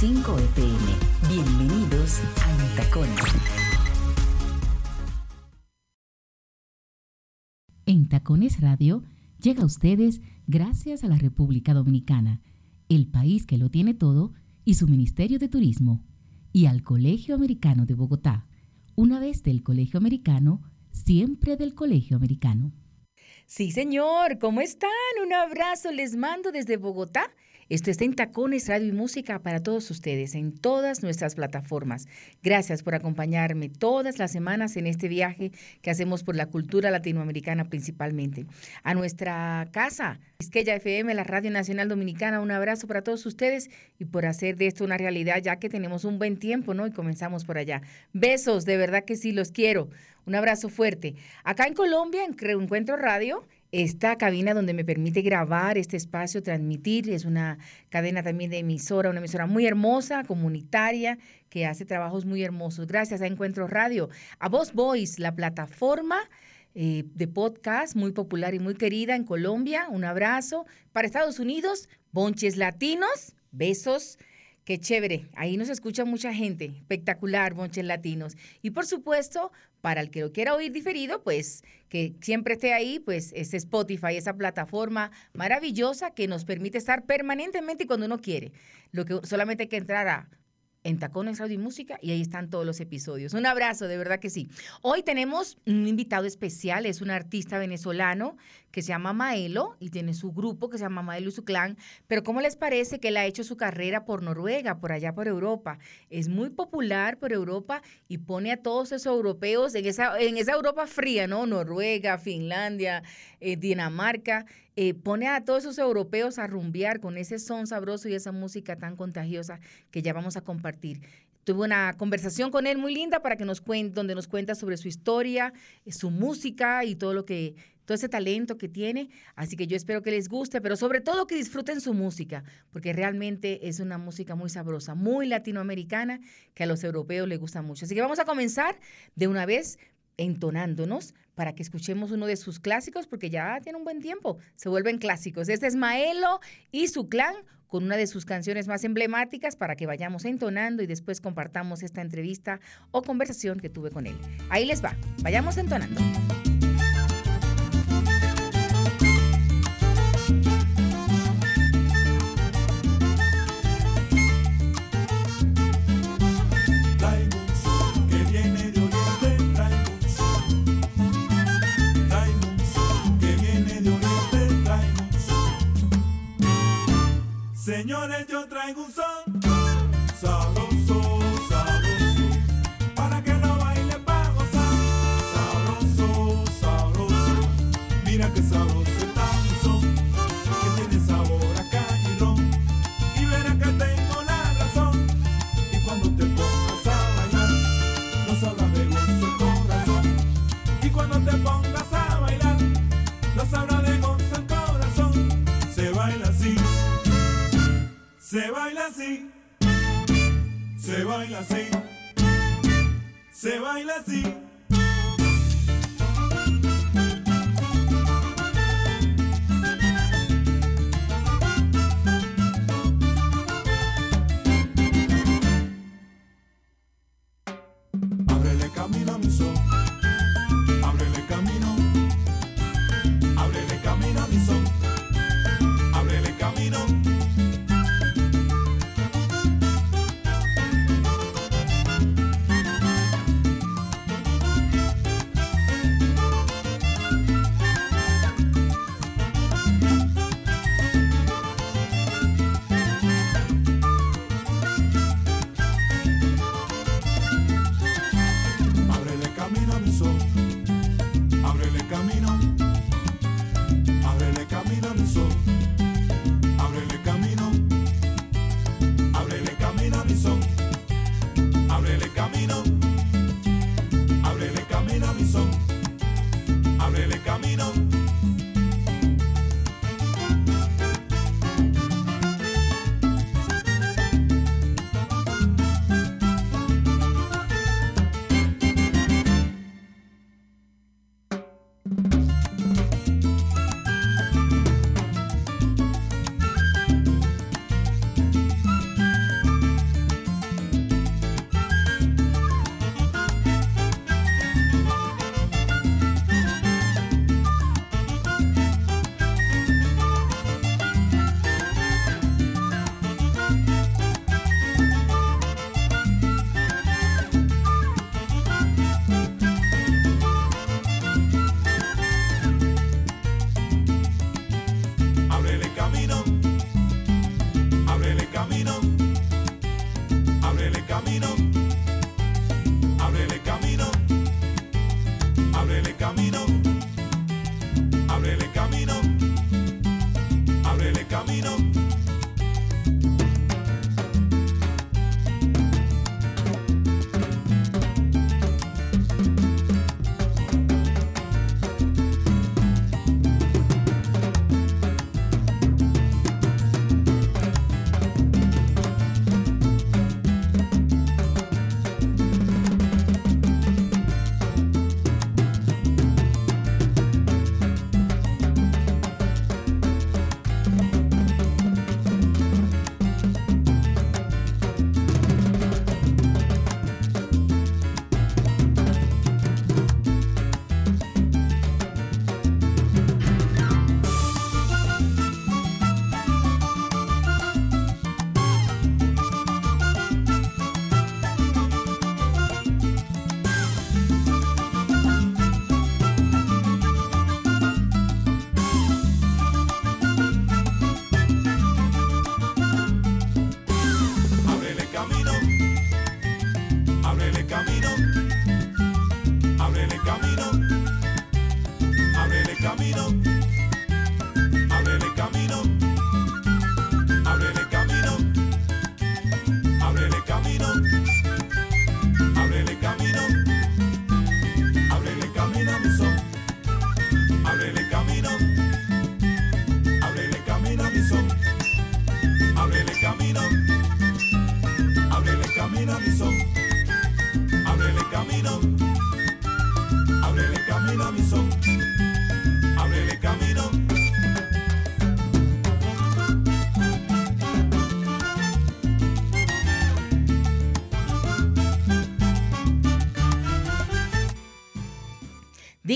98.5 FM. Bienvenidos a En Tacones. En Tacones Radio llega a ustedes gracias a la República Dominicana, el país que lo tiene todo, y su Ministerio de Turismo, y al Colegio Americano de Bogotá. Una vez del Colegio Americano, siempre del Colegio Americano. Sí, señor, ¿cómo están? Un abrazo les mando desde Bogotá. Esto está en Tacones Radio y Música para todos ustedes en todas nuestras plataformas. Gracias por acompañarme todas las semanas en este viaje que hacemos por la cultura latinoamericana principalmente. A nuestra casa, Quisqueya FM, la Radio Nacional Dominicana, un abrazo para todos ustedes y por hacer de esto una realidad ya que tenemos un buen tiempo, ¿no? Y comenzamos por allá. Besos, de verdad que sí, los quiero. Un abrazo fuerte. Acá en Colombia, en Encuentro Radio, esta cabina donde me permite grabar este espacio, transmitir. Es una cadena también de emisora, una emisora muy hermosa, comunitaria, que hace trabajos muy hermosos. Gracias a Encuentro Radio, a Voz Voice, la plataforma eh, de podcast muy popular y muy querida en Colombia. Un abrazo. Para Estados Unidos, Bonches Latinos, besos. Qué chévere, ahí nos escucha mucha gente, espectacular, Bonches Latinos. Y por supuesto, para el que lo quiera oír diferido, pues que siempre esté ahí, pues es Spotify, esa plataforma maravillosa que nos permite estar permanentemente cuando uno quiere. Lo que solamente hay que entrar a en Tacones Radio y Música y ahí están todos los episodios. Un abrazo, de verdad que sí. Hoy tenemos un invitado especial, es un artista venezolano que se llama Maelo y tiene su grupo que se llama Maelo y su clan, pero ¿cómo les parece que él ha hecho su carrera por Noruega, por allá por Europa? Es muy popular por Europa y pone a todos esos europeos en esa, Europa fría, ¿no? Noruega, Finlandia, eh, Dinamarca, eh, pone a todos esos europeos a rumbear con ese son sabroso y esa música tan contagiosa que ya vamos a compartir. Tuve una conversación con él muy linda para que nos cuente, donde nos cuenta sobre su historia, eh, su música y todo lo que, todo ese talento que tiene. Así que yo espero que les guste, pero sobre todo que disfruten su música, porque realmente es una música muy sabrosa, muy latinoamericana, que a los europeos les gusta mucho. Así que vamos a comenzar de una vez entonándonos para que escuchemos uno de sus clásicos, porque ya tiene un buen tiempo, se vuelven clásicos. Este es Maelo y su clan con una de sus canciones más emblemáticas para que vayamos entonando y después compartamos esta entrevista o conversación que tuve con él. Ahí les va, vayamos entonando. Señores,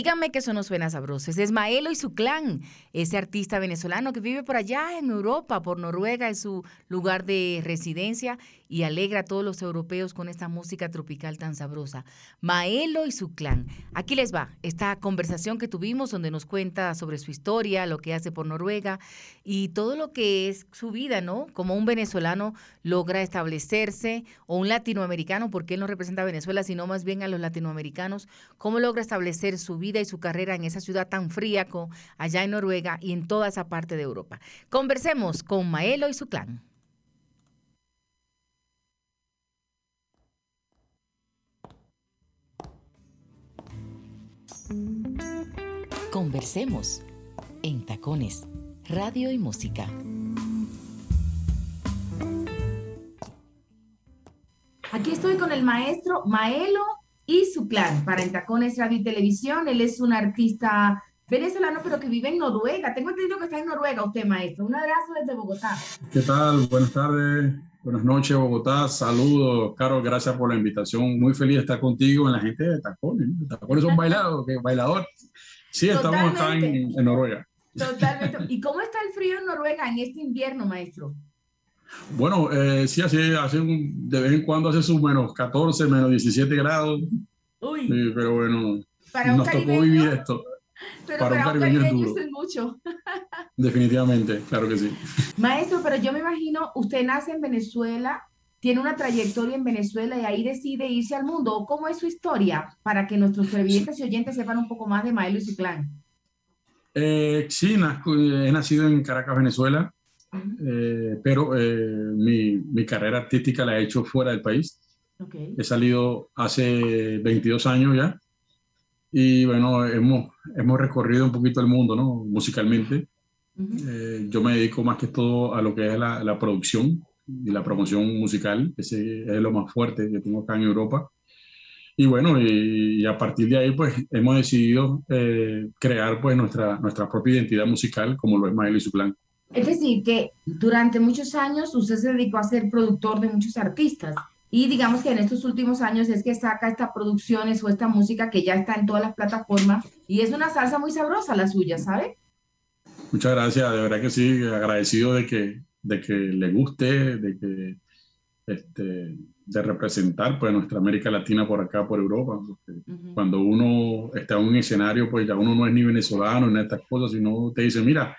Díganme que eso no suena sabroso. Es Maelo y su clan, ese artista venezolano que vive por allá en Europa, por Noruega, es su lugar de residencia y alegra a todos los europeos con esta música tropical tan sabrosa. Maelo y su clan. Aquí les va esta conversación que tuvimos donde nos cuenta sobre su historia, lo que hace por Noruega y todo lo que es su vida, ¿no? Como un venezolano logra establecerse o un latinoamericano, porque él no representa a Venezuela, sino más bien a los latinoamericanos, cómo logra establecer su vida y su carrera en esa ciudad tan fría como allá en Noruega y en toda esa parte de Europa. Conversemos con Maelo y su clan. Conversemos en Tacones, Radio y Música. Aquí estoy con el maestro Maelo y su clan para Entacones Radio y Televisión. Él es un artista venezolano, pero que vive en Noruega. Tengo entendido que está en Noruega usted, maestro. Un abrazo desde Bogotá. ¿Qué tal? Buenas tardes, buenas noches, Bogotá. Saludos, Carol, gracias por la invitación. Muy feliz de estar contigo en la gente de Tacones. Tacones son bailados, bailador. Sí, estamos acá en, en Noruega. Totalmente. ¿Y cómo está el frío en Noruega en este invierno, maestro? Bueno, eh, sí, hace, hace un- de vez en cuando hace sus menos 14, menos 17 grados, Uy, sí, pero bueno, para nos tocó vivir esto, pero para para un caribeño es caribeño duro. es mucho. definitivamente, claro que sí. Maestro, pero yo me imagino, usted nace en Venezuela, tiene una trayectoria en Venezuela y ahí decide irse al mundo. ¿O ¿Cómo es su historia? Para que nuestros televidentes y oyentes sepan un poco más de Maelo y su clan. Eh, sí, nazco- he nacido en Caracas, Venezuela, eh, pero eh, mi, mi carrera artística la he hecho fuera del país. Ok. He salido hace 22 años ya Y bueno, hemos, hemos recorrido un poquito el mundo, ¿no? Musicalmente. Eh, yo me dedico más que todo a lo que es la, la, producción y la promoción musical. Ese es lo más fuerte que tengo acá en Europa. Y bueno, y, y a partir de ahí, pues hemos decidido eh, crear pues nuestra, nuestra propia identidad musical, como lo es Mael y su plan. Es decir, que durante muchos años usted se dedicó a ser productor de muchos artistas. Y digamos que en estos últimos años es que saca estas producciones o esta música que ya está en todas las plataformas y es una salsa muy sabrosa la suya, ¿sabe? Muchas gracias, de verdad que sí, agradecido de que, de que le guste, de que este, de representar pues nuestra América Latina por acá, por Europa. Uh -huh. Cuando uno está en un escenario, pues ya uno no es ni venezolano ni estas cosas, sino te dice, mira,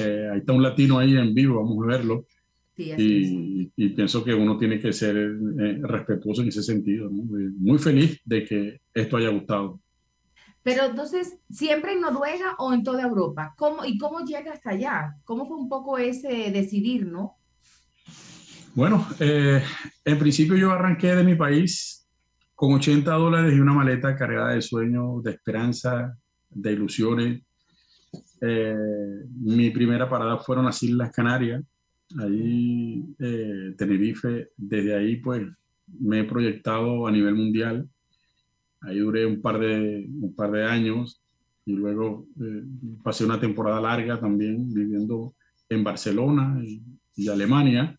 eh, ahí está un latino ahí en vivo, vamos a verlo. Sí, y, y, pienso que uno tiene que ser eh, respetuoso en ese sentido. ¿no? Muy feliz de que esto haya gustado. Pero entonces, ¿siempre en Noruega o en toda Europa? ¿Cómo, ¿Y cómo llega hasta allá? ¿Cómo fue un poco ese decidir, no? Bueno, eh, en principio yo arranqué de mi país con 80 dólares y una maleta cargada de sueños, de esperanza, de ilusiones. Eh, mi primera parada fueron las Islas Canarias, ahí eh, Tenerife. Desde ahí pues me he proyectado a nivel mundial. Ahí duré un par de, un par de años y luego eh, pasé una temporada larga también viviendo en Barcelona y, y Alemania.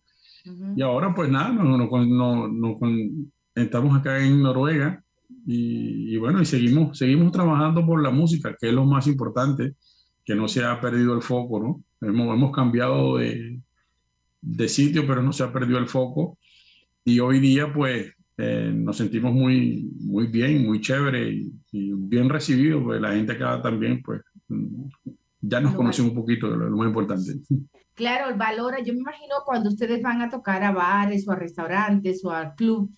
Uh -huh. Y ahora pues nada, no, no, no, no, estamos acá en Noruega y, y, bueno, y seguimos, seguimos trabajando por la música, que es lo más importante, que no se ha perdido el foco, ¿no? Hemos, hemos cambiado de, de sitio, pero no se ha perdido el foco. Y hoy día pues eh, nos sentimos muy, muy bien, muy chévere y, y, bien recibidos, pues la gente acá también pues ya nos conocen un poquito, lo, lo más importante. Claro, el valor, yo me imagino cuando ustedes van a tocar a bares o a restaurantes o al club,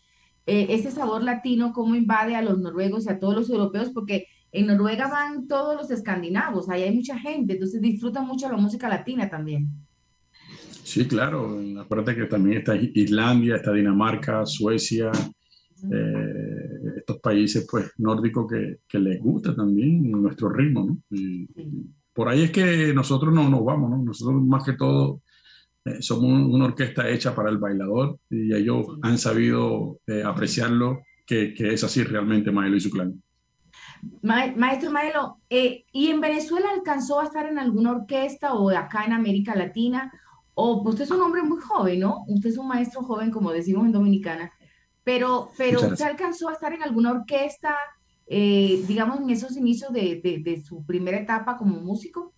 eh, ese sabor latino, cómo invade a los noruegos y a todos los europeos, porque en Noruega van todos los escandinavos, ahí hay mucha gente, entonces disfrutan mucho la música latina también. Sí, claro, acuérdate que también está Islandia, está Dinamarca, Suecia, eh, estos países pues nórdicos que, que, les gusta también nuestro ritmo, ¿no? Y, sí por ahí es que nosotros no nos vamos, ¿no? Nosotros más que todo eh, somos una orquesta hecha para el bailador y ellos han sabido eh, apreciarlo, que, que, es así realmente Maelo y su clan. Ma Maestro Maelo, eh, ¿y en Venezuela alcanzó a estar en alguna orquesta o acá en América Latina? O pues usted es un hombre muy joven, ¿no? Usted es un maestro joven, como decimos en Dominicana, pero, pero ¿usted alcanzó a estar en alguna orquesta? eh, digamos, en esos inicios de, de, de, su primera etapa como músico?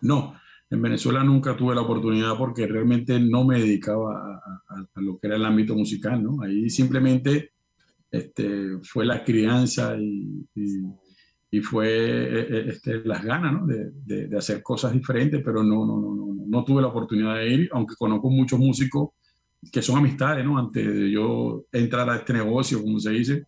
No, en Venezuela nunca tuve la oportunidad porque realmente no me dedicaba a, a, a lo que era el ámbito musical, ¿no? Ahí simplemente este, fue la crianza y, y, y fue eh, eh, este, las ganas, ¿no? De, de, de, hacer cosas diferentes, pero no, no, no, no, no tuve la oportunidad de ir, aunque conozco muchos músicos que son amistades, ¿no? Antes de yo entrar a este negocio, como se dice,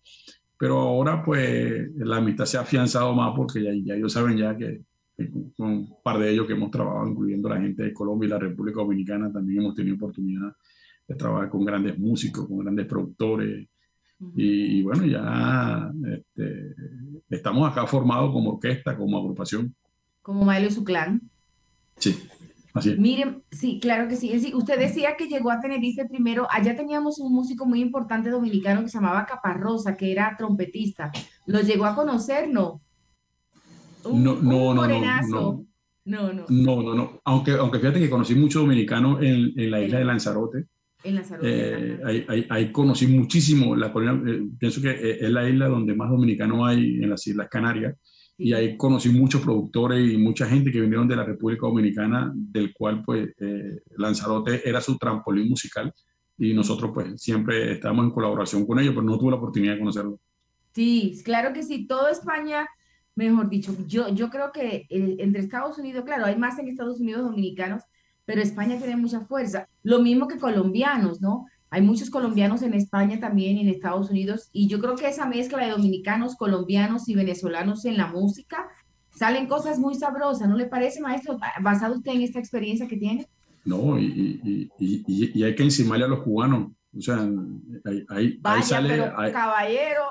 pero ahora pues la amistad se ha afianzado más porque ya, ya ellos saben ya que, que, con un par de ellos que hemos trabajado, incluyendo la gente de Colombia y la República Dominicana, también hemos tenido oportunidad de trabajar con grandes músicos, con grandes productores. Y, y, bueno, ya este, estamos acá formados como orquesta, como agrupación. Como Maelo y su clan. Sí. Así es. Miren, sí, claro que sí. sí. Usted decía que llegó a Tenerife primero. Allá teníamos un músico muy importante dominicano que se llamaba Caparrosa, que era trompetista. ¿Lo llegó a conocer? No. Un, no, no, un morenazo. No, no, no. No, no, no. Aunque, aunque fíjate que conocí muchos dominicanos en, en, la isla de Lanzarote. En Lanzarote. Eh, ahí, ahí, ahí, conocí muchísimo. La, eh, pienso que eh, es la isla donde más dominicanos hay en las Islas Canarias y ahí conocí muchos productores y mucha gente que vinieron de la República Dominicana, del cual pues eh, Lanzarote era su trampolín musical y nosotros pues siempre estábamos en colaboración con ellos, pero no tuve la oportunidad de conocerlo. Sí, claro que sí, toda España, mejor dicho, yo, yo creo que eh, entre Estados Unidos, claro, hay más en Estados Unidos dominicanos, pero España tiene mucha fuerza, lo mismo que colombianos, ¿no? Hay muchos colombianos en España también, en Estados Unidos, y yo creo que esa mezcla de dominicanos, colombianos y venezolanos en la música, salen cosas muy sabrosas, ¿no le parece, maestro? ¿Basado usted en esta experiencia que tiene? No, y, y, y, y hay que encimarle a los cubanos. O sea, ahí, ahí, Vaya, ahí sale. Pero, ahí, caballero.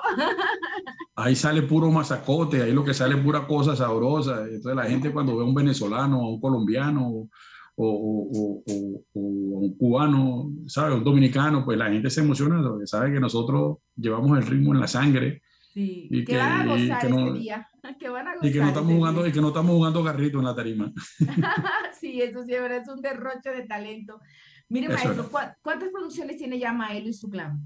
ahí sale puro masacote, ahí lo que sale es pura cosa sabrosa. Entonces la gente cuando ve a un venezolano, a un colombiano o, o- o- un cubano, ¿sabe? Un dominicano, pues la gente se emociona porque sabe que nosotros llevamos el ritmo en la sangre Sí, Y que, que- van a gozar que no- día. Que van a gozar y que no estamos ese jugando, día. y que no estamos jugando garrito en la tarima. Sí, eso sí, es un derroche de talento. Mire, Eso maestro, es. ¿cuá- ¿cuántas producciones tiene ya Maelo y su clan?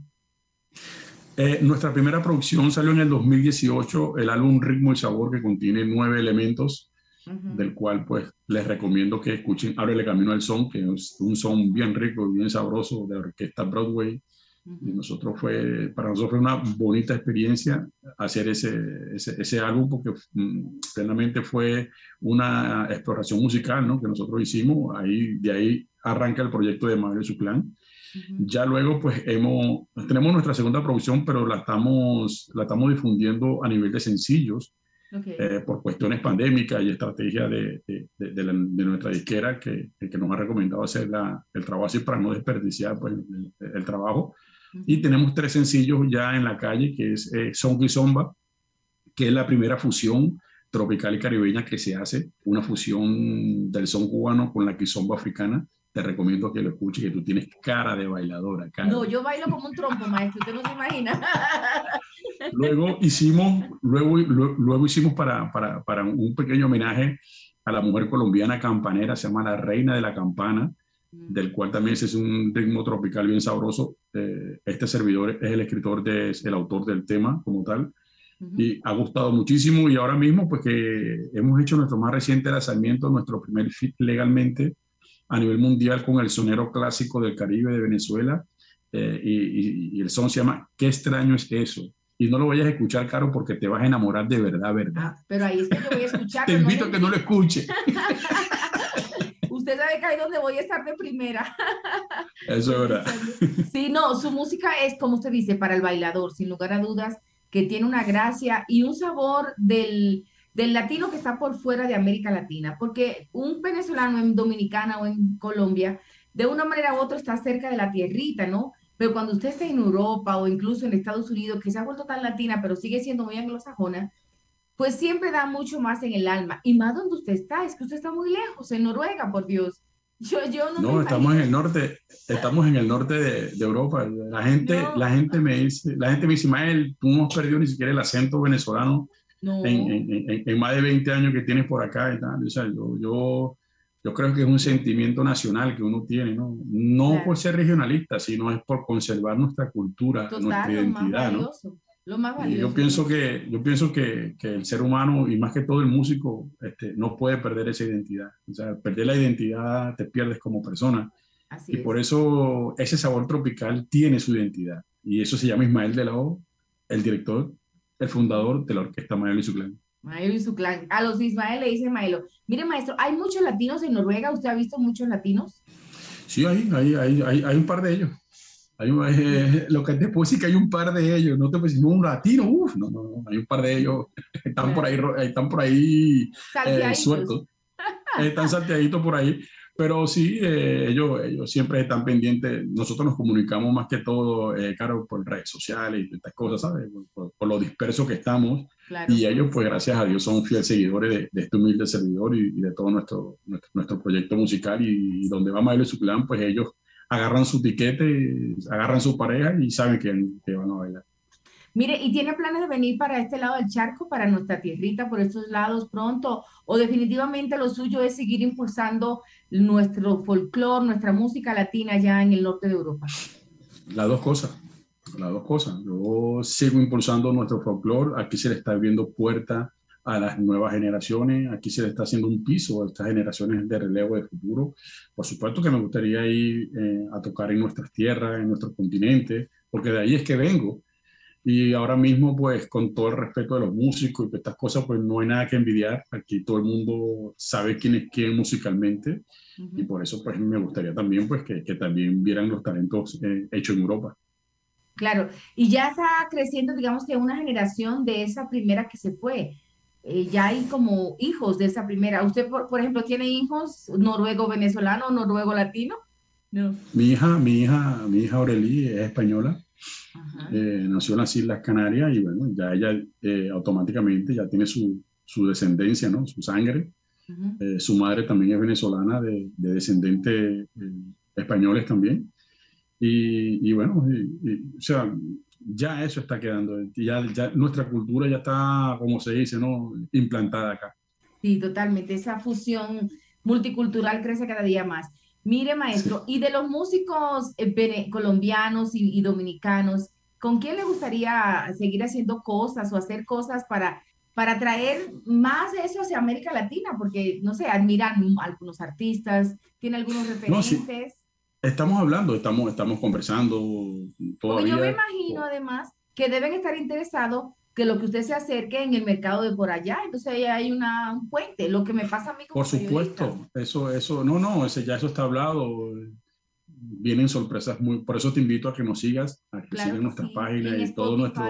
Eh, nuestra primera producción salió en el 2018, el álbum Ritmo y Sabor, que contiene nueve elementos, Del cual pues les recomiendo que escuchen Ábrele Camino al Son, que es un son bien rico y bien sabroso de la orquesta Broadway. Y nosotros fue, para nosotros fue una bonita experiencia hacer ese, ese, ese álbum porque mm, plenamente fue una exploración musical ¿no? que nosotros hicimos. Ahí, de ahí arranca el proyecto de Mario y su clan. Ya luego, pues, hemos, tenemos nuestra segunda producción, pero la estamos, la estamos difundiendo a nivel de sencillos Ok. eh, por cuestiones pandémicas y estrategia de, de, de- la- de nuestra disquera que, que nos ha recomendado hacer la- el trabajo así para no desperdiciar pues, el, el trabajo. Y tenemos tres sencillos ya en la calle, que es eh, Son y Zomba, que es la primera fusión tropical y caribeña que se hace, una fusión del son cubano con la kizomba africana. Te recomiendo que lo escuches, que tú tienes cara de bailadora. cara No, yo bailo como un trompo, maestro, usted no se imagina. Luego hicimos, luego, luego, hicimos para, para, para un pequeño homenaje a la mujer colombiana campanera, se llama La Reina de la Campana, del cual también es un ritmo tropical bien sabroso. Eh, este servidor es el escritor, de, es el autor del tema como tal, y ha gustado muchísimo y ahora mismo pues que hemos hecho nuestro más reciente lanzamiento, nuestro primer fit legalmente a nivel mundial con el sonero clásico del Caribe de Venezuela eh, y, y- y el son se llama ¿Qué extraño es eso? Y no lo vayas a escuchar, Caro, porque te vas a enamorar de verdad, verdad. Ah, pero ahí es que yo voy a escuchar. te invito a que no lo escuches. Usted sabe que ahí es donde voy a estar de primera. Eso es verdad. Sí, no, su música es, como usted dice, para el bailador, sin lugar a dudas, que tiene una gracia y un sabor del, del latino que está por fuera de América Latina, porque un venezolano en Dominicana o en Colombia, de una manera u otra está cerca de la tierrita, ¿no? Pero cuando usted está en Europa o incluso en Estados Unidos, que se ha vuelto tan latina, pero sigue siendo muy anglosajona, pues siempre da mucho más en el alma. Y más donde usted está, es que usted está muy lejos, en Noruega, por Dios. Yo, yo no, estamos en el norte, estamos en el norte de, de Europa. La gente, No. la gente me dice, la gente me dice, Mael, tú no has perdido ni siquiera el acento venezolano No. en, en- en- más de 20 años que tienes por acá y tal. O sea, yo, yo, yo creo que es un sentimiento nacional que uno tiene, ¿no? No Claro. por ser regionalista, sino es por conservar nuestra cultura, Total, nuestra lo más identidad, ¿no? Lo más Y valioso. yo pienso que, yo pienso que, que el ser humano y más que todo el músico este, no puede perder esa identidad. O sea, perder la identidad te pierdes como persona. Así Y es. por eso ese sabor tropical tiene su identidad. Y eso se llama Ismael de la O, el director, el fundador de la orquesta Maelo y su clan. Maelo y su clan. A los Ismael le dice Maelo. Mire, maestro, hay muchos latinos en Noruega. ¿Usted ha visto muchos latinos? Sí, hay, hay, hay, hay, hay un par de ellos. Hay, un- eh, lo que puedo decir que hay un par de ellos, no te puedo decir, no, un latino, uff, no, no, no, hay un par de ellos, están por ahí, están por ahí eh, sueltos, están salteaditos por ahí, pero sí, eh, ellos, ellos siempre están pendientes, nosotros nos comunicamos más que todo, eh, claro, por redes sociales y estas cosas, ¿sabes? Por, por- por lo disperso que estamos, Claro. y ellos, pues gracias a Dios, son fieles seguidores de, de este humilde servidor y, y de todo nuestro, nuestro, nuestro proyecto musical. Y, y donde va Maelo y su clan, pues ellos agarran su tiquete, agarran su pareja y saben que, que van a bailar. Mire, ¿y tiene planes de venir para este lado del charco, para nuestra tierrita, por estos lados pronto? ¿O definitivamente lo suyo es seguir impulsando nuestro folclore, nuestra música latina allá en el norte de Europa? Las dos cosas, las dos cosas. Yo sigo impulsando nuestro folclore, aquí se le está abriendo puerta a las nuevas generaciones, aquí se le está haciendo un piso a estas generaciones de relevo de futuro. Por supuesto que me gustaría ir eh, a tocar en nuestras tierras, en nuestro continente, porque de ahí es que vengo. Y ahora mismo, pues, con todo el respeto de los músicos y de estas cosas, pues no hay nada que envidiar. Aquí todo el mundo sabe quién es quién musicalmente y por eso, pues, me gustaría también, pues, que, que también vieran los talentos eh, hechos en Europa. Claro, y ya está creciendo, digamos que una generación de esa primera que se fue. Eh, ya hay como hijos de esa primera. ¿Usted, por, por ejemplo, tiene hijos noruego-venezolano o noruego-latino? No. Mi hija, mi hija, mi hija Aurelie es española. Eh, nació en las Islas Canarias y bueno, ya ella eh, automáticamente ya tiene su, su descendencia, ¿no? Su sangre. Eh, su madre también es venezolana, de, de descendientes españoles también. Y, y bueno, y- y, o sea, ya eso está quedando. Ya, ya nuestra cultura ya está, como se dice, ¿no? Implantada acá. Sí, totalmente. Esa fusión multicultural crece cada día más. Mire, maestro, y de los músicos eh, colombianos y, y dominicanos, ¿con quién le gustaría seguir haciendo cosas o hacer cosas para, para traer más de eso hacia América Latina? Porque, no sé, admiran algunos artistas, tiene algunos No, sí. referentes. Estamos hablando, estamos, estamos conversando Porque yo me todavía. imagino además que deben estar interesados que lo que usted se acerque en el mercado de por allá. Entonces ahí hay una, un puente, lo que me pasa a mí como Por supuesto, periodista. eso, eso, no, no, ese, ya eso está hablado. Vienen sorpresas muy, por eso te invito a que nos sigas, a que Claro sigas nuestras sí, páginas y todo nuestro.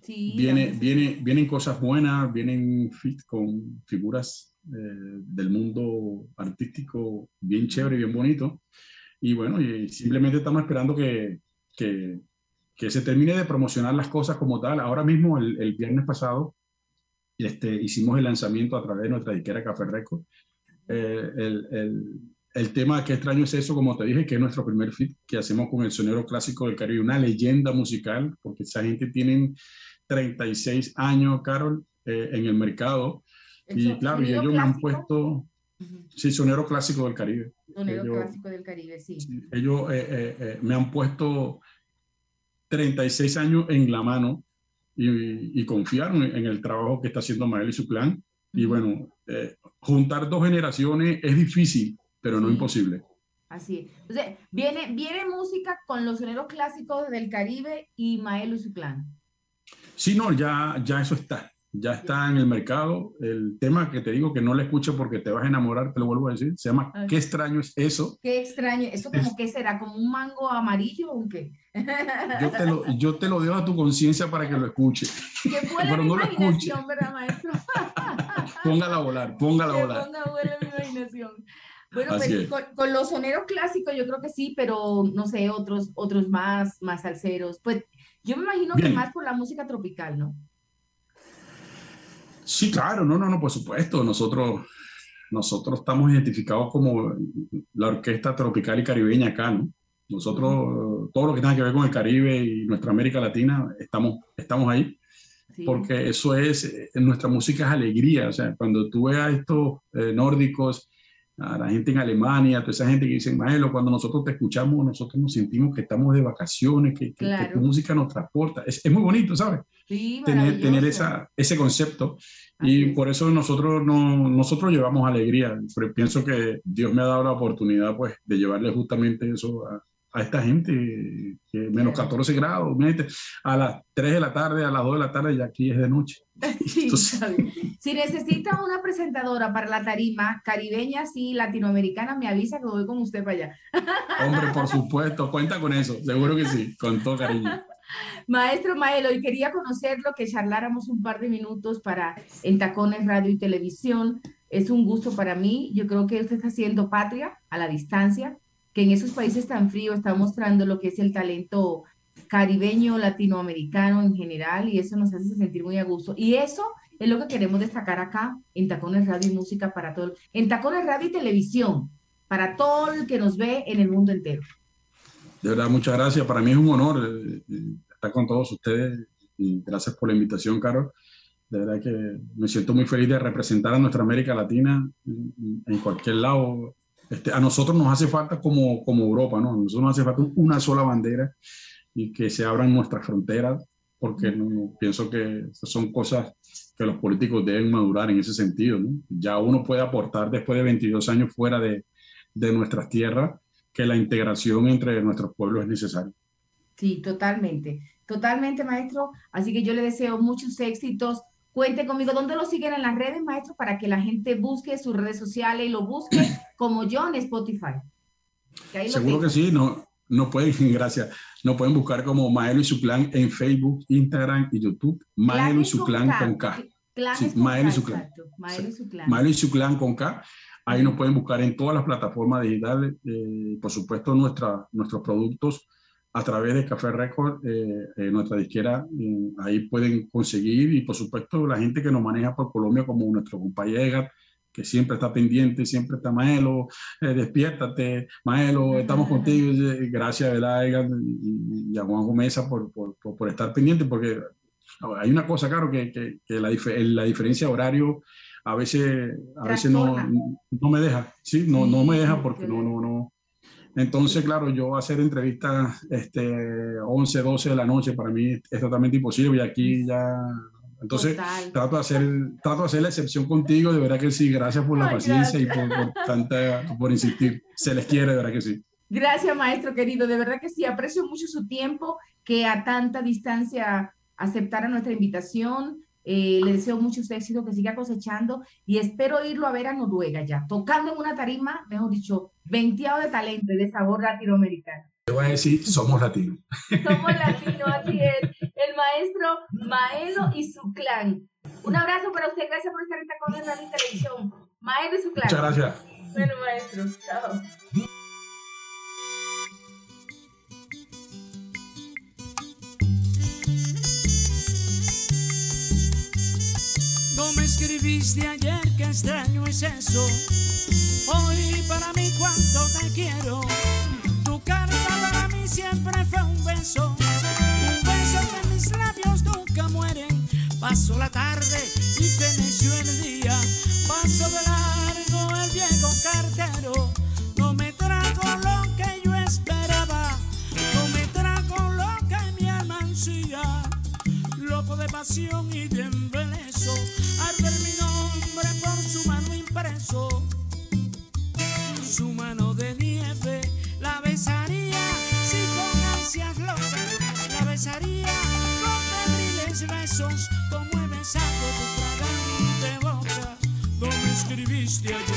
Sí, Viene, viene, vienen cosas buenas, vienen fit con figuras eh, del mundo artístico bien chévere bien bonito. Y bueno, y simplemente estamos esperando que, que, que se termine de promocionar las cosas como tal. Ahora mismo, el, el viernes pasado, este, hicimos el lanzamiento a través de nuestra disquera Café Record. Eh, el, el, el tema que extraño es eso, como te dije, que es nuestro primer fit que hacemos con el sonero clásico del Caribe, una leyenda musical, porque esa gente tiene 36 años, Carol, eh, en el mercado. El Y claro, y ellos me han clásico, puesto, ujú, sí, sonero clásico del Caribe. sonido ellos- clásico del Caribe, sí. Ellos eh, eh, eh, me han puesto 36 años en la mano y, y confiaron en, el trabajo que está haciendo Mael y su clan. Y bueno, eh, juntar dos generaciones es difícil, pero no Sí. imposible. Así es. Entonces, viene, viene música con los soneros clásicos del Caribe y Maelo y su clan. Sí, no, ya, ya eso está. Ya está en el mercado. El tema que te digo que no le escuches porque te vas a enamorar, te lo vuelvo a decir, se llama Ay. ¿Qué extraño es eso? Qué extraño. ¿Eso como qué será? ¿Como un mango amarillo o qué? Yo te lo, yo te lo dejo a tu conciencia para que lo escuches. Que fue la no imaginación, ¿verdad, maestro? Póngala a volar, póngala a Que volar. ponga vuelo mi imaginación. Bueno, Así pues es. con, con los soneros clásicos yo creo que sí, pero no sé, otros, otros más, más salseros. Pues yo me imagino que Bien. más por la música tropical, ¿no? Sí, claro, no, no, no, por supuesto. Nosotros, nosotros estamos identificados como la orquesta tropical y caribeña acá, ¿no? Nosotros, todo lo que tenga que ver con el Caribe y nuestra América Latina, estamos, estamos ahí, Sí. porque eso es, eh, nuestra música es alegría. O sea, cuando tú ves a estos eh, nórdicos, a la gente en Alemania, a toda esa gente que dice, Maelo, cuando nosotros te escuchamos, nosotros nos sentimos que estamos de vacaciones, que, que- que Claro. tu música nos transporta. Es, es muy bonito, ¿sabes? Sí, tener, tener esa, ese concepto. Así Y es. por eso nosotros, no, nosotros llevamos alegría. Pero pienso que Dios me ha dado la oportunidad pues, de llevarle justamente eso a, a esta gente, que menos Claro. 14 grados, imagínate, a las 3 de la tarde, a las 2 de la tarde, y aquí es de noche. Sí, Entonces-. Si necesita una presentadora para la tarima caribeña, sí, latinoamericana, me avisa que voy con usted para allá. Hombre, por supuesto, cuenta con eso, seguro que sí, con todo cariño. Maestro Maelo, y quería conocerlo, que charláramos un par de minutos para en Tacones Radio y Televisión. Es un gusto para mí. Yo creo que usted está haciendo patria a la distancia, que en esos países tan fríos está mostrando lo que es el talento caribeño, latinoamericano en general, y eso nos hace sentir muy a gusto. Y eso es lo que queremos destacar acá en Tacones Radio y Música para todo, en Tacones Radio y Televisión, para todo el que nos ve en el mundo entero. De verdad, muchas gracias. Para mí es un honor eh, eh, estar con todos ustedes y gracias por la invitación, Carol. De verdad que me siento muy feliz de representar a nuestra América Latina en, en cualquier lado. Este, a nosotros nos hace falta como, como Europa, ¿no? A nosotros nos hace falta una sola bandera y que se abran nuestras fronteras, porque no, no, pienso que son cosas que los políticos deben madurar en ese sentido, ¿no? Ya uno puede aportar después de 22 años fuera de, de nuestras tierras que la integración entre nuestros pueblos es necesaria. Sí, totalmente, totalmente, maestro. Así que yo le deseo muchos éxitos. Cuente conmigo. ¿Dónde lo siguen en las redes, maestro? Para que la gente busque sus redes sociales y lo busque como yo en Spotify. Que Seguro que sí, no, no pueden, gracias, no pueden buscar como Maelo y su clan en Facebook, Instagram y YouTube. Maelo y su clan con K. Sí. Maelo y su clan. Maelo y su clan con K. Ahí nos pueden buscar en todas las plataformas digitales. eh, por supuesto, nuestra, nuestros productos a través de Café Record, eh, eh, nuestra disquera, eh, ahí pueden conseguir y por supuesto la gente que nos maneja por Colombia como nuestro compañero Edgar, que siempre está pendiente, siempre está Maelo, despiértate, Maelo, estamos contigo, gracias ¿verdad, Edgar y, a Juan Mesa por, por, por, estar pendiente, porque hay una cosa, claro, que, que, que la, la, diferencia de horario a veces, a veces no, no, me deja, ¿sí? No, no me deja porque no, no, no, entonces, claro, yo hacer entrevistas este, 11, 12 de la noche para mí es totalmente imposible y aquí ya... Entonces, trato de, hacer, trato de hacer la excepción contigo, de verdad que sí, gracias por la paciencia y por, por, tanta, por insistir. Se les quiere, de verdad que sí. Gracias, maestro querido, de verdad que sí, aprecio mucho su tiempo, que a tanta distancia aceptara nuestra invitación. Eh, le deseo mucho éxito, que siga cosechando y espero irlo a ver a Noruega ya, tocando en una tarima, mejor dicho, venteado de talento y de sabor latinoamericano. Te voy a decir, somos latinos. Somos latinos, así es. El maestro Maelo y su clan. Un abrazo para usted, gracias por estar con en Radio Televisión. Maelo y su clan. Muchas gracias. Bueno, maestro, chao. Escribiste ayer que extraño es eso. Hoy para mí cuánto te quiero. Tu carta para mí siempre fue un beso. Un beso que mis labios nunca mueren. Paso la tarde y feneció el día. Paso de largo el viejo cartero. No me trago lo que yo esperaba. No me trago lo que mi alma ansía. Loco de pasión y de donde escribiste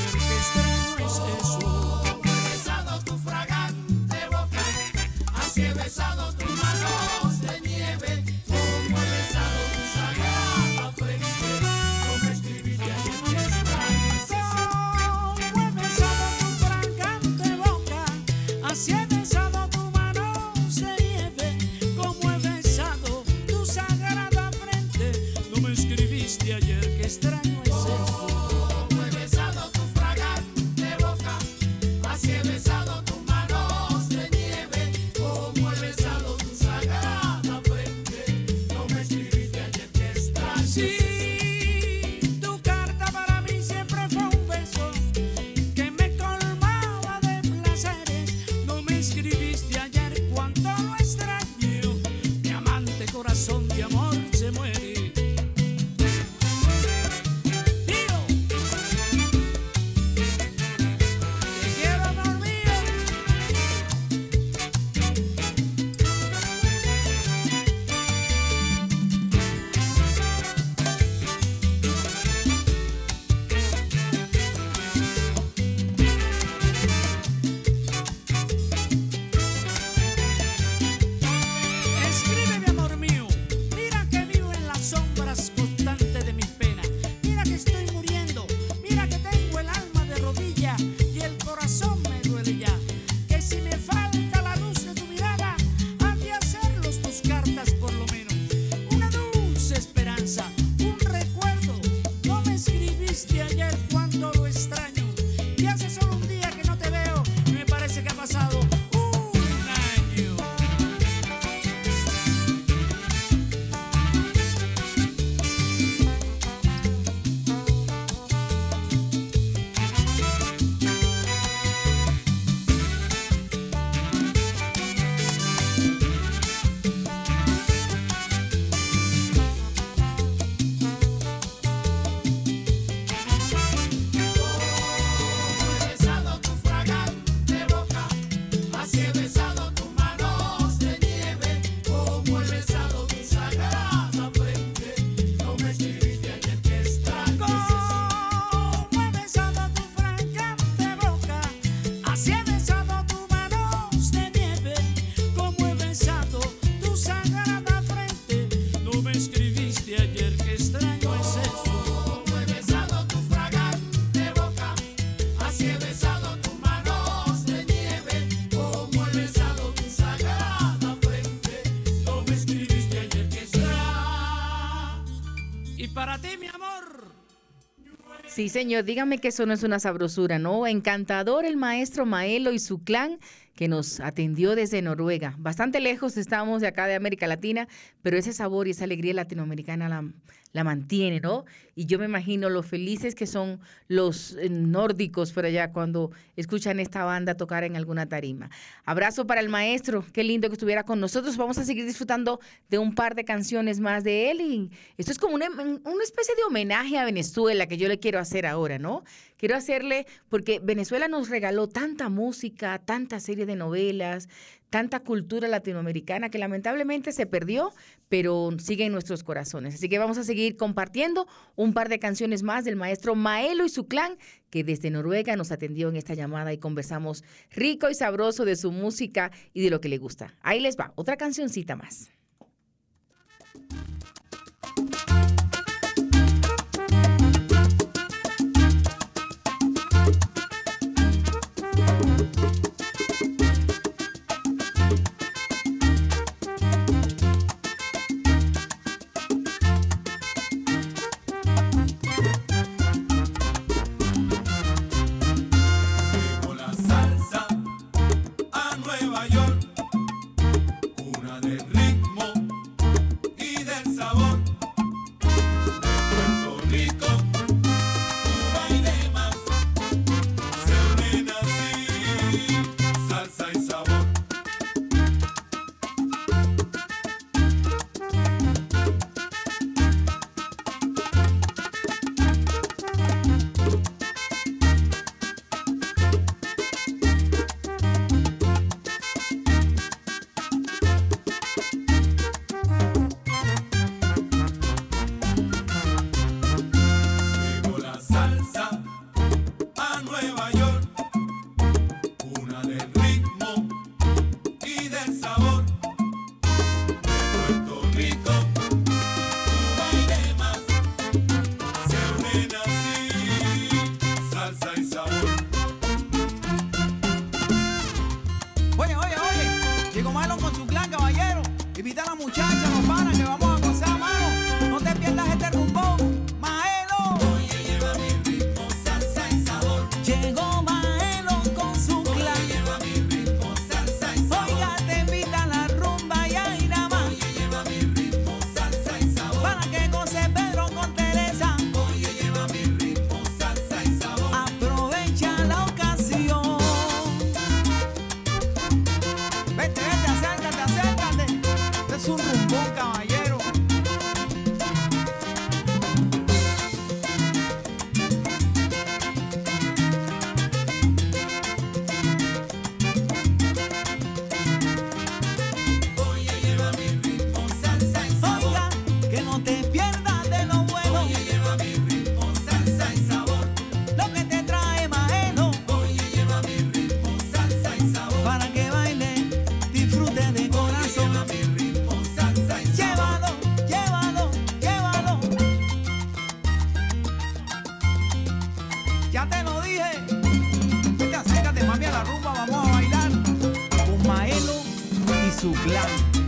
Sí, señor, dígame que eso no es una sabrosura, ¿no? Encantador el maestro Maelo y su clan que nos atendió desde Noruega. Bastante lejos estamos de acá de América Latina, pero ese sabor y esa alegría latinoamericana la, mantiene, ¿no? Y yo me imagino lo felices que son los eh, nórdicos por allá cuando escuchan esta banda tocar en alguna tarima. Abrazo para el maestro, qué lindo que estuviera con nosotros. Vamos a seguir disfrutando de un par de canciones más de él y esto es como una, una especie de homenaje a Venezuela que yo le quiero hacer ahora, ¿no? Quiero hacerle, porque Venezuela nos regaló tanta música, tanta serie de novelas, tanta cultura latinoamericana que lamentablemente se perdió, pero sigue en nuestros corazones. Así que vamos a seguir compartiendo un par de canciones más del maestro Maelo y su clan, que desde Noruega nos atendió en esta llamada y conversamos rico y sabroso de su música y de lo que le gusta. Ahí les va, otra cancioncita más. Dije. Vete, acércate, mami, a la rumba. Vamos a bailar con Maelo y su clan.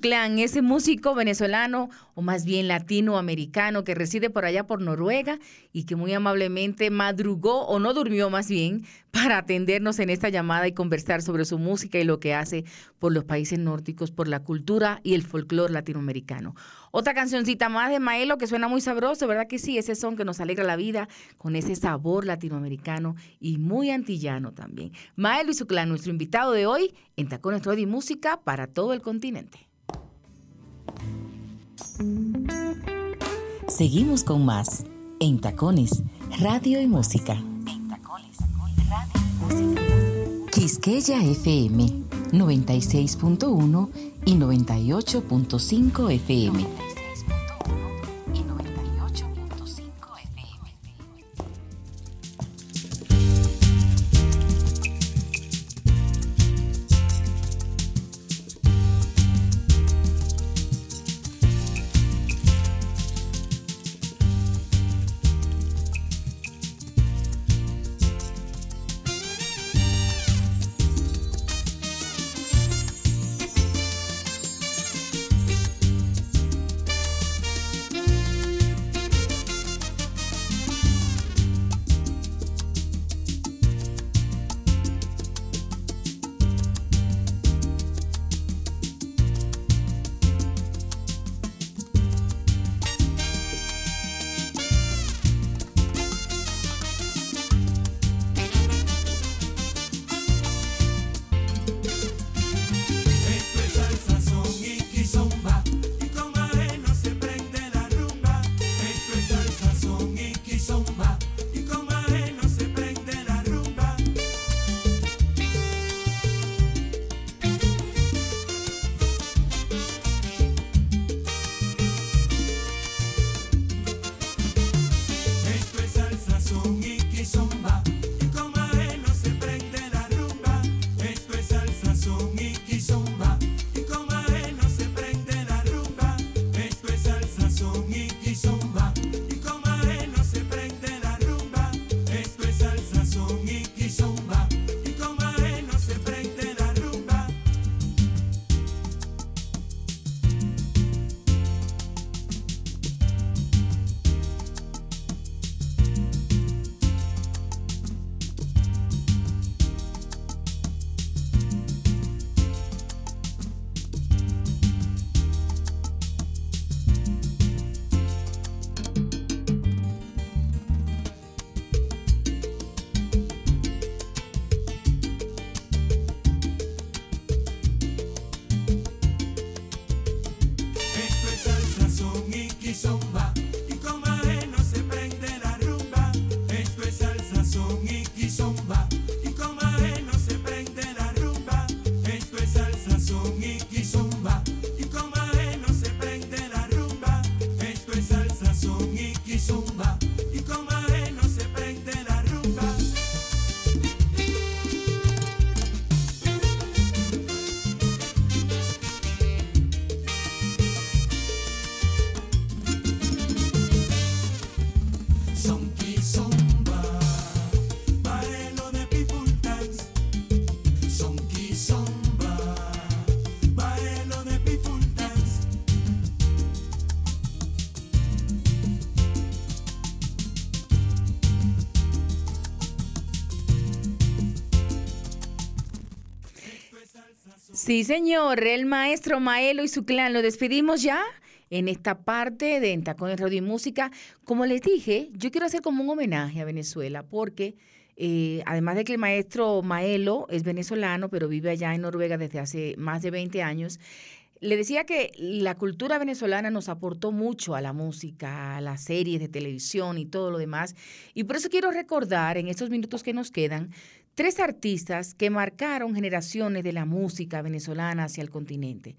Clan, ese músico venezolano o más bien latinoamericano que reside por allá por Noruega y que muy amablemente madrugó o no durmió más bien para atendernos en esta llamada y conversar sobre su música y lo que hace por los países nórdicos, por la cultura y el folclore latinoamericano. Otra cancioncita más de Maelo que suena muy sabroso, ¿verdad que sí? Ese son que nos alegra la vida con ese sabor latinoamericano y muy antillano también. Maelo y nuestro invitado de hoy en Tacones Radio y Música para todo el continente. Seguimos con más en Tacones, Radio y Música. Quisqueya FM 96.1 y 98.5 FM. Sí, señor, el maestro Maelo y su clan. Lo despedimos ya en esta parte de En Tacones Radio y Música. Como les dije, yo quiero hacer como un homenaje a Venezuela porque eh, además de que el maestro Maelo es venezolano, pero vive allá en Noruega desde hace más de 20 años, le decía que la cultura venezolana nos aportó mucho a la música, a las series de televisión y todo lo demás. Y por eso quiero recordar en estos minutos que nos quedan tres artistas que marcaron generaciones de la música venezolana hacia el continente.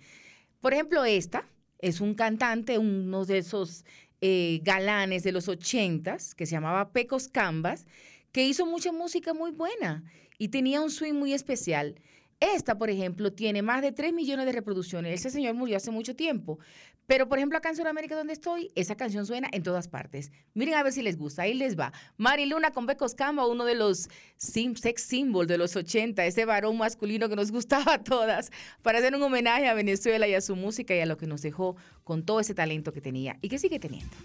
Por ejemplo, esta es un cantante, uno de esos eh, galanes de los ochentas, que se llamaba Pecos Cambas, que hizo mucha música muy buena y tenía un swing muy especial. Esta, por ejemplo, tiene más de 3 millones de reproducciones. Ese señor murió hace mucho tiempo. Pero, por ejemplo, acá en Sudamérica, donde estoy, esa canción suena en todas partes. Miren a ver si les gusta. Ahí les va. Mari Luna con Becos Camba, uno de los sex symbols de los 80, ese varón masculino que nos gustaba a todas, para hacer un homenaje a Venezuela y a su música y a lo que nos dejó con todo ese talento que tenía y que sigue teniendo.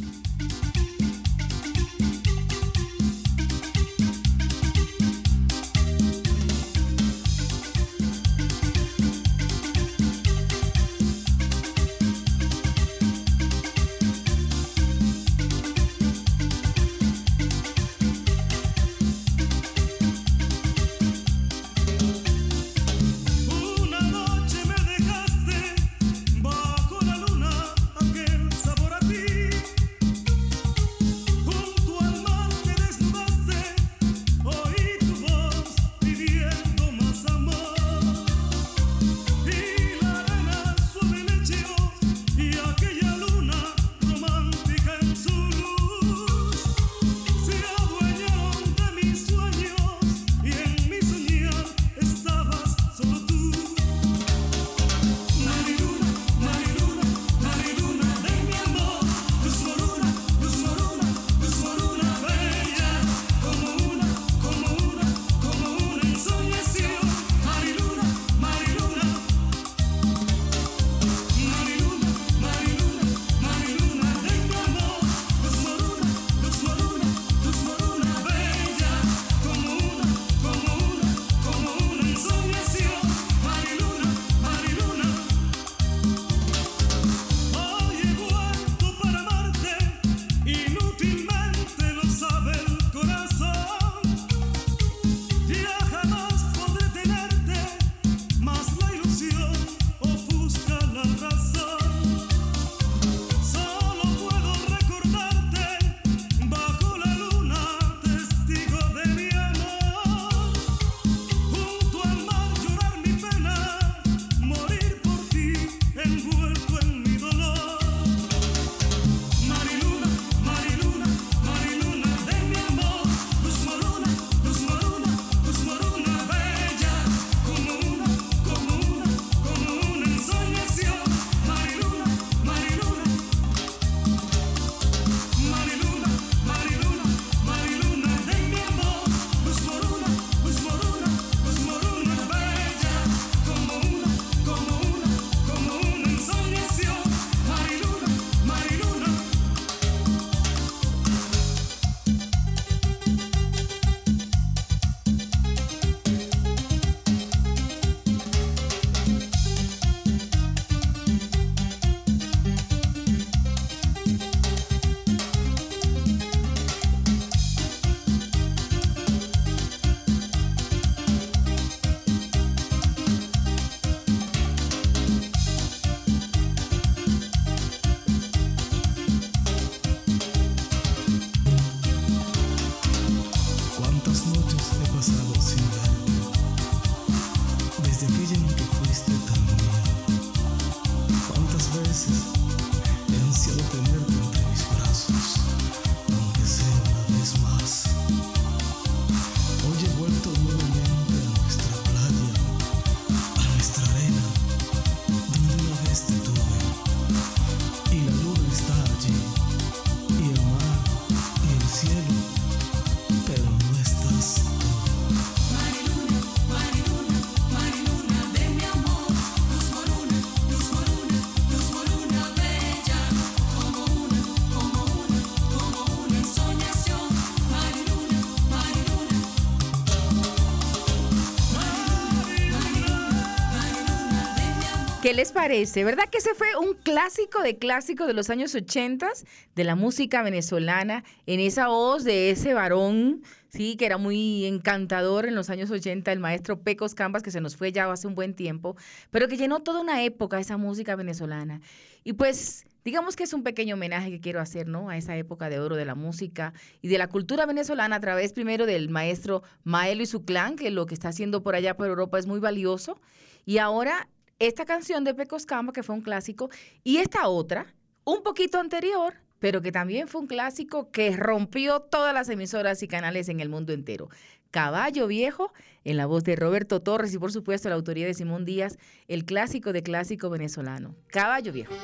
¿Qué les parece? ¿Verdad que ese fue un clásico de clásicos de los años 80 de la música venezolana en esa voz de ese varón, sí, que era muy encantador en los años 80, el maestro Pecos Cambas, que se nos fue ya hace un buen tiempo, pero que llenó toda una época esa música venezolana. Y pues digamos que es un pequeño homenaje que quiero hacer, ¿no? A esa época de oro de la música y de la cultura venezolana a través primero del maestro Maelo y su clan, que lo que está haciendo por allá por Europa es muy valioso. Y ahora esta canción de Pecos Camba, que fue un clásico, y esta otra, un poquito anterior, pero que también fue un clásico que rompió todas las emisoras y canales en el mundo entero. Caballo Viejo, en la voz de Roberto Torres y por supuesto la autoría de Simón Díaz, el clásico de clásico venezolano. Caballo Viejo.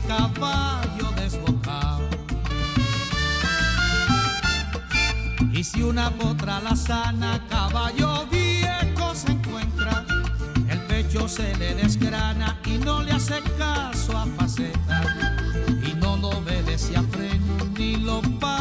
Caballo desbocado. Y si una potra la sana, caballo viejo se encuentra, el pecho se le desgrana y no le hace caso a faceta, y no lo obedece a freno ni lo para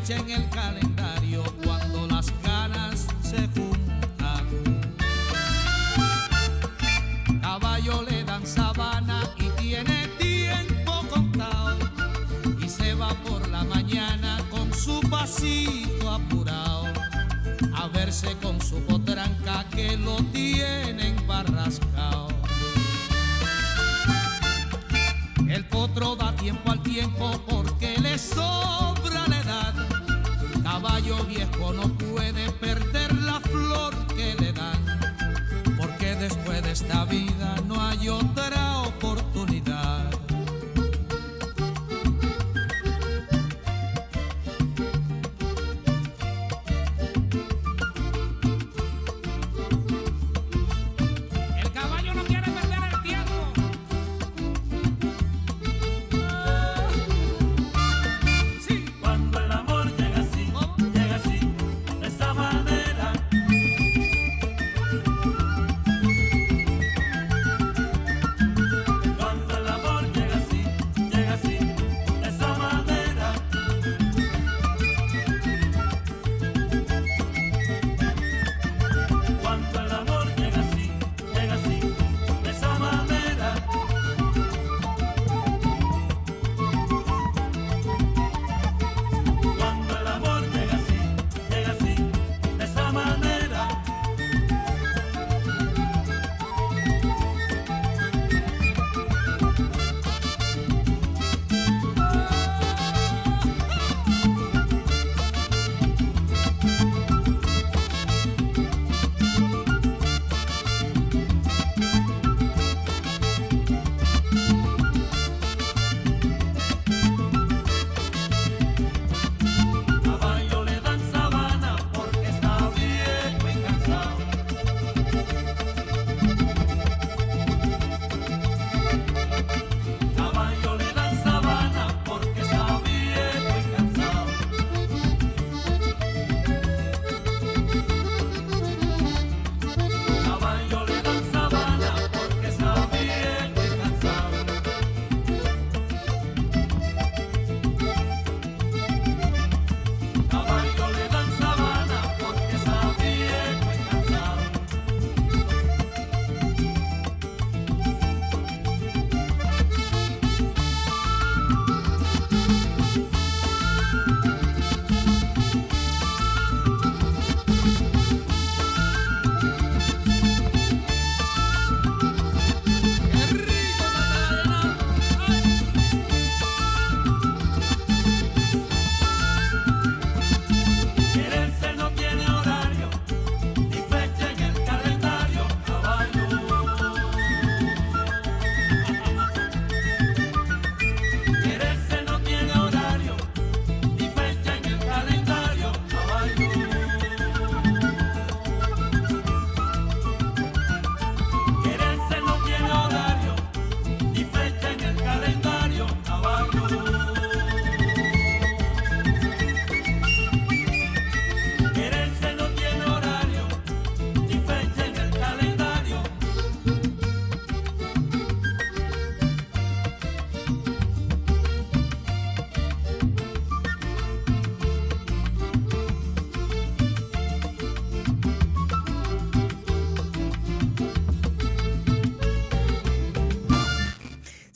fecha en el calendario cuando las ganas se juntan. Caballo le dan sabana y tiene tiempo contado y se va por la mañana con su pasito apurado a verse con su potranca que lo tienen barrascao. El potro da tiempo al tiempo porque le sobra. Viejo no puede perder la flor que le dan, porque después de esta vida no hay otra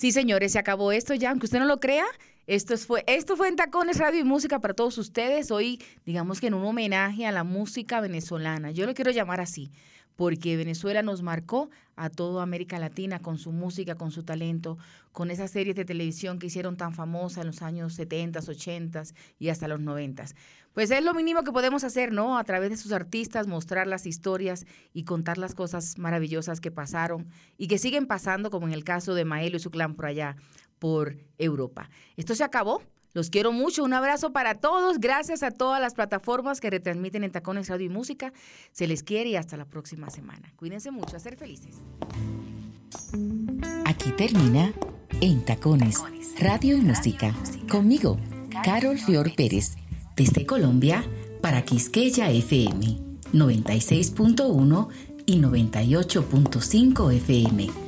Sí, señores, se acabó esto ya, aunque usted no lo crea. Esto fue, esto fue en Tacones Radio y Música para todos ustedes. Hoy, digamos que en un homenaje a la música venezolana. Yo lo quiero llamar así, porque Venezuela nos marcó a toda América Latina con su música, con su talento, con esas series de televisión que hicieron tan famosas en los años 70, 80 y hasta los 90. Pues es lo mínimo que podemos hacer, ¿no? A través de sus artistas, mostrar las historias y contar las cosas maravillosas que pasaron y que siguen pasando, como en el caso de Maelo y su clan por allá, por Europa. Esto se acabó. Los quiero mucho. Un abrazo para todos. Gracias a todas las plataformas que retransmiten en Tacones Radio y Música. Se les quiere y hasta la próxima semana. Cuídense mucho. A ser felices. Aquí termina En Tacones, Radio y Música. Conmigo, Carol Fior Pérez. Desde Colombia, para Quisqueya FM 96.1 y 98.5 FM.